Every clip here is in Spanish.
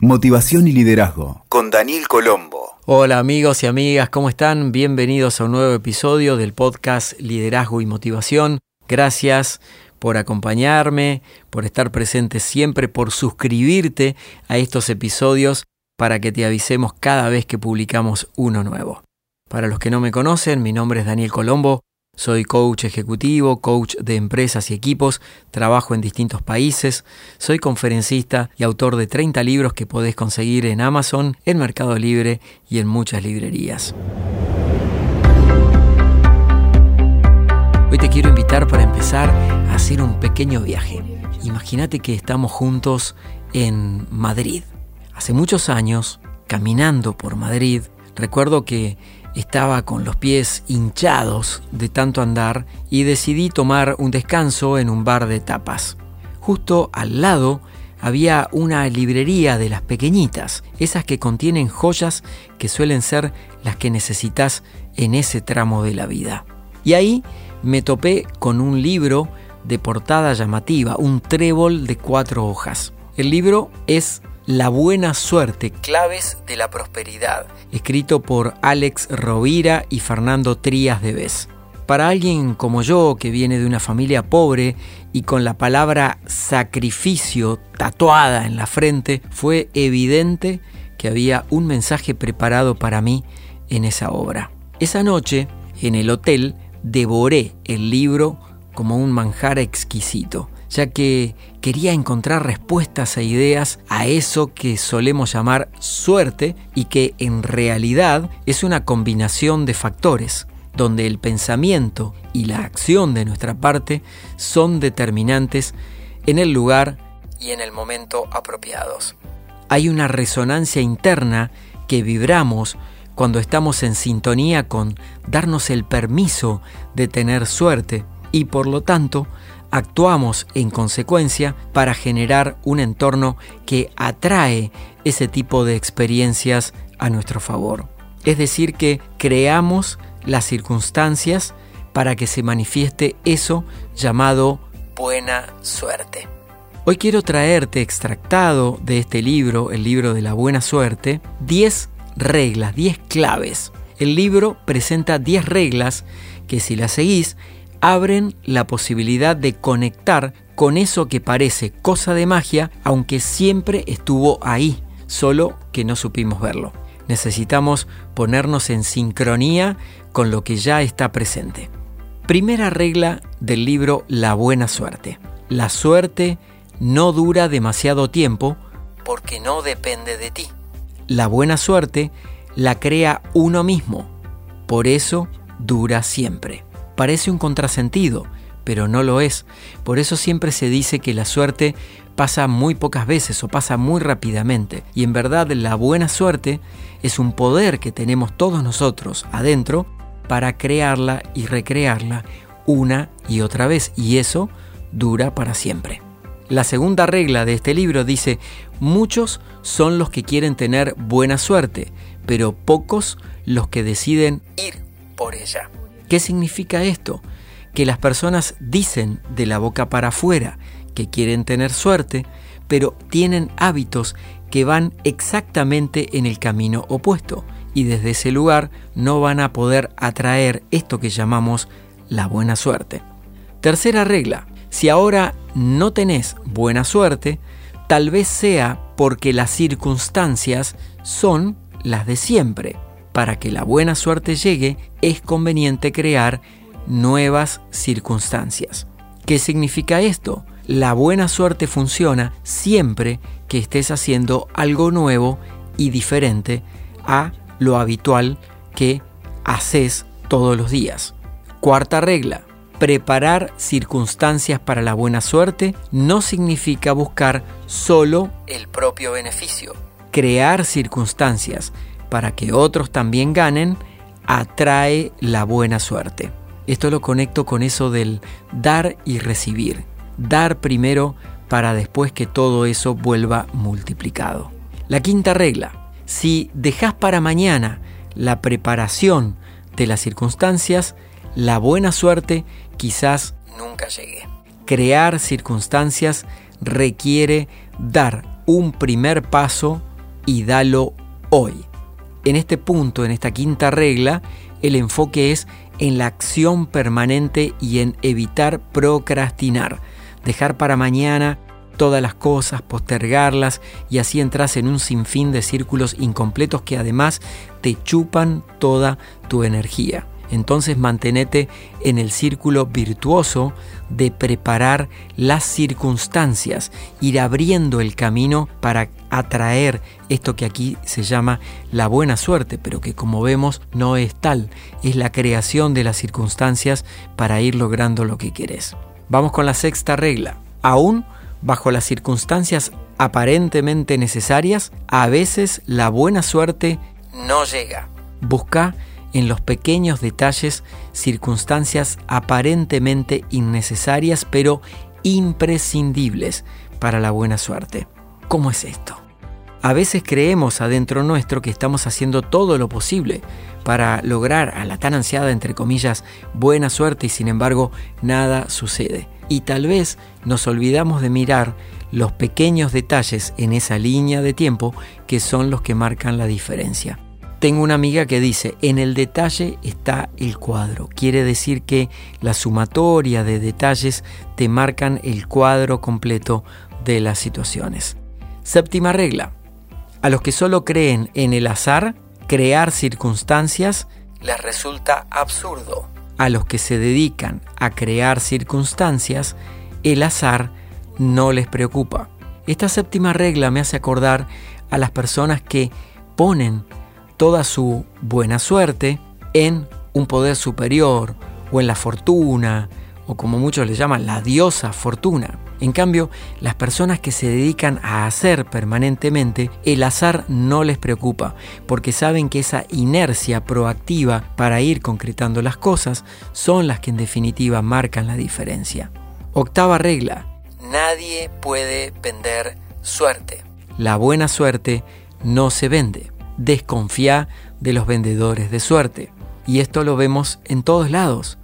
Motivación y Liderazgo con Daniel Colombo. Hola amigos y amigas, ¿cómo están? Bienvenidos a un nuevo episodio del podcast Liderazgo y Motivación. Gracias por acompañarme, por estar presente siempre, por suscribirte a estos episodios para que te avisemos cada vez que publicamos uno nuevo. Para los que no me conocen, mi nombre es Daniel Colombo, soy coach ejecutivo, coach de empresas y equipos, trabajo en distintos países, soy conferencista y autor de 30 libros que podés conseguir en Amazon, en Mercado Libre y en muchas librerías. Hoy te quiero invitar para empezar a hacer un pequeño viaje. Imagínate que estamos juntos en Madrid. Hace muchos años, caminando por Madrid, recuerdo que estaba con los pies hinchados de tanto andar y decidí tomar un descanso en un bar de tapas. Justo al lado había una librería de las pequeñitas, esas que contienen joyas que suelen ser las que necesitas en ese tramo de la vida. Y ahí me topé con un libro de portada llamativa, un trébol de cuatro hojas. El libro es la buena suerte, claves de la prosperidad, escrito por Alex Rovira y Fernando Trías de Vez. Para alguien como yo, que viene de una familia pobre y con la palabra sacrificio tatuada en la frente, fue evidente que había un mensaje preparado para mí en esa obra. Esa noche, en el hotel, devoré el libro como un manjar exquisito ya que quería encontrar respuestas e ideas a eso que solemos llamar suerte y que en realidad es una combinación de factores, donde el pensamiento y la acción de nuestra parte son determinantes en el lugar y en el momento apropiados. Hay una resonancia interna que vibramos cuando estamos en sintonía con darnos el permiso de tener suerte y por lo tanto actuamos en consecuencia para generar un entorno que atrae ese tipo de experiencias a nuestro favor. Es decir, que creamos las circunstancias para que se manifieste eso llamado buena suerte. Hoy quiero traerte extractado de este libro, el libro de la buena suerte, 10 reglas, 10 claves. El libro presenta 10 reglas que si las seguís abren la posibilidad de conectar con eso que parece cosa de magia, aunque siempre estuvo ahí, solo que no supimos verlo. Necesitamos ponernos en sincronía con lo que ya está presente. Primera regla del libro La buena suerte. La suerte no dura demasiado tiempo porque no depende de ti. La buena suerte la crea uno mismo, por eso dura siempre. Parece un contrasentido, pero no lo es. Por eso siempre se dice que la suerte pasa muy pocas veces o pasa muy rápidamente. Y en verdad la buena suerte es un poder que tenemos todos nosotros adentro para crearla y recrearla una y otra vez. Y eso dura para siempre. La segunda regla de este libro dice, muchos son los que quieren tener buena suerte, pero pocos los que deciden ir por ella. ¿Qué significa esto? Que las personas dicen de la boca para afuera que quieren tener suerte, pero tienen hábitos que van exactamente en el camino opuesto y desde ese lugar no van a poder atraer esto que llamamos la buena suerte. Tercera regla, si ahora no tenés buena suerte, tal vez sea porque las circunstancias son las de siempre para que la buena suerte llegue, es conveniente crear nuevas circunstancias. ¿Qué significa esto? La buena suerte funciona siempre que estés haciendo algo nuevo y diferente a lo habitual que haces todos los días. Cuarta regla. Preparar circunstancias para la buena suerte no significa buscar solo el propio beneficio. Crear circunstancias para que otros también ganen, atrae la buena suerte. Esto lo conecto con eso del dar y recibir. Dar primero para después que todo eso vuelva multiplicado. La quinta regla. Si dejas para mañana la preparación de las circunstancias, la buena suerte quizás nunca llegue. Crear circunstancias requiere dar un primer paso y dalo hoy. En este punto, en esta quinta regla, el enfoque es en la acción permanente y en evitar procrastinar, dejar para mañana todas las cosas, postergarlas y así entras en un sinfín de círculos incompletos que además te chupan toda tu energía. Entonces mantenete en el círculo virtuoso de preparar las circunstancias, ir abriendo el camino para atraer esto que aquí se llama la buena suerte, pero que como vemos no es tal, es la creación de las circunstancias para ir logrando lo que quieres. Vamos con la sexta regla. Aún bajo las circunstancias aparentemente necesarias, a veces la buena suerte no llega. Busca en los pequeños detalles circunstancias aparentemente innecesarias pero imprescindibles para la buena suerte. ¿Cómo es esto? A veces creemos adentro nuestro que estamos haciendo todo lo posible para lograr a la tan ansiada, entre comillas, buena suerte y sin embargo nada sucede. Y tal vez nos olvidamos de mirar los pequeños detalles en esa línea de tiempo que son los que marcan la diferencia. Tengo una amiga que dice, en el detalle está el cuadro. Quiere decir que la sumatoria de detalles te marcan el cuadro completo de las situaciones. Séptima regla. A los que solo creen en el azar, crear circunstancias les resulta absurdo. A los que se dedican a crear circunstancias, el azar no les preocupa. Esta séptima regla me hace acordar a las personas que ponen toda su buena suerte en un poder superior o en la fortuna o como muchos le llaman la diosa fortuna. En cambio, las personas que se dedican a hacer permanentemente, el azar no les preocupa, porque saben que esa inercia proactiva para ir concretando las cosas son las que en definitiva marcan la diferencia. Octava regla. Nadie puede vender suerte. La buena suerte no se vende desconfía de los vendedores de suerte. Y esto lo vemos en todos lados,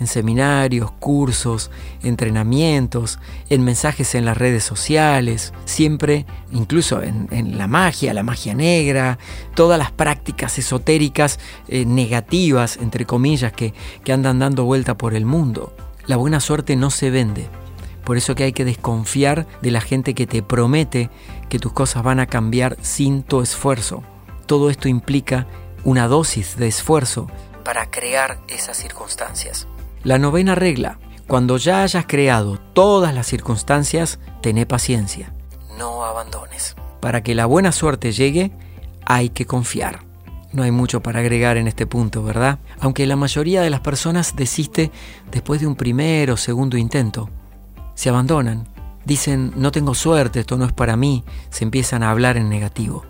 en seminarios, cursos, entrenamientos, en mensajes en las redes sociales, siempre, incluso en, la magia, la magia negra, todas las prácticas esotéricas eh, negativas, entre comillas, que, que andan dando vuelta por el mundo. La buena suerte no se vende. Por eso que hay que desconfiar de la gente que te promete que tus cosas van a cambiar sin tu esfuerzo. Todo esto implica una dosis de esfuerzo para crear esas circunstancias. La novena regla, cuando ya hayas creado todas las circunstancias, tené paciencia, no abandones. Para que la buena suerte llegue, hay que confiar. No hay mucho para agregar en este punto, ¿verdad? Aunque la mayoría de las personas desiste después de un primer o segundo intento. Se abandonan, dicen no tengo suerte, esto no es para mí, se empiezan a hablar en negativo.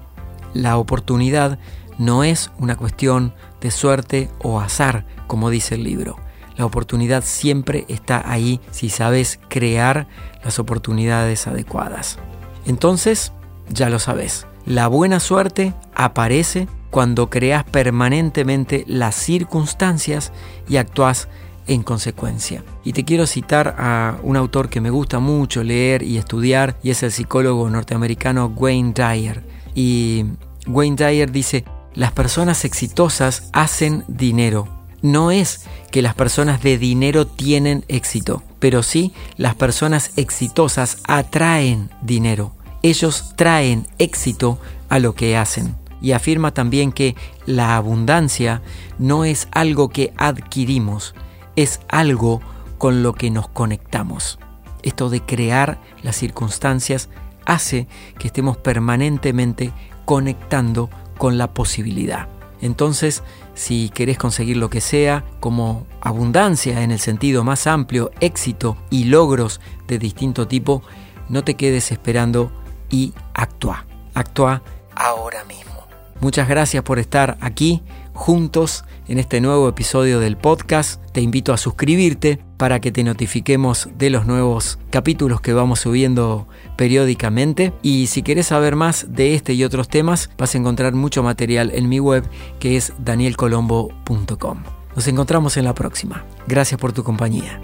La oportunidad no es una cuestión de suerte o azar, como dice el libro. La oportunidad siempre está ahí si sabes crear las oportunidades adecuadas. Entonces, ya lo sabes, la buena suerte aparece cuando creas permanentemente las circunstancias y actúas en consecuencia. Y te quiero citar a un autor que me gusta mucho leer y estudiar y es el psicólogo norteamericano Wayne Dyer. Y Wayne Dyer dice, las personas exitosas hacen dinero. No es que las personas de dinero tienen éxito, pero sí las personas exitosas atraen dinero. Ellos traen éxito a lo que hacen. Y afirma también que la abundancia no es algo que adquirimos, es algo con lo que nos conectamos. Esto de crear las circunstancias hace que estemos permanentemente conectando con la posibilidad. Entonces, si querés conseguir lo que sea, como abundancia en el sentido más amplio, éxito y logros de distinto tipo, no te quedes esperando y actúa. Actúa ahora mismo. Muchas gracias por estar aquí juntos en este nuevo episodio del podcast. Te invito a suscribirte para que te notifiquemos de los nuevos capítulos que vamos subiendo periódicamente. Y si quieres saber más de este y otros temas, vas a encontrar mucho material en mi web que es danielcolombo.com. Nos encontramos en la próxima. Gracias por tu compañía.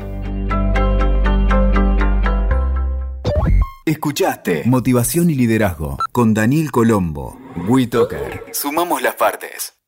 Escuchaste Motivación y Liderazgo con Daniel Colombo. WeToker. Sumamos las partes.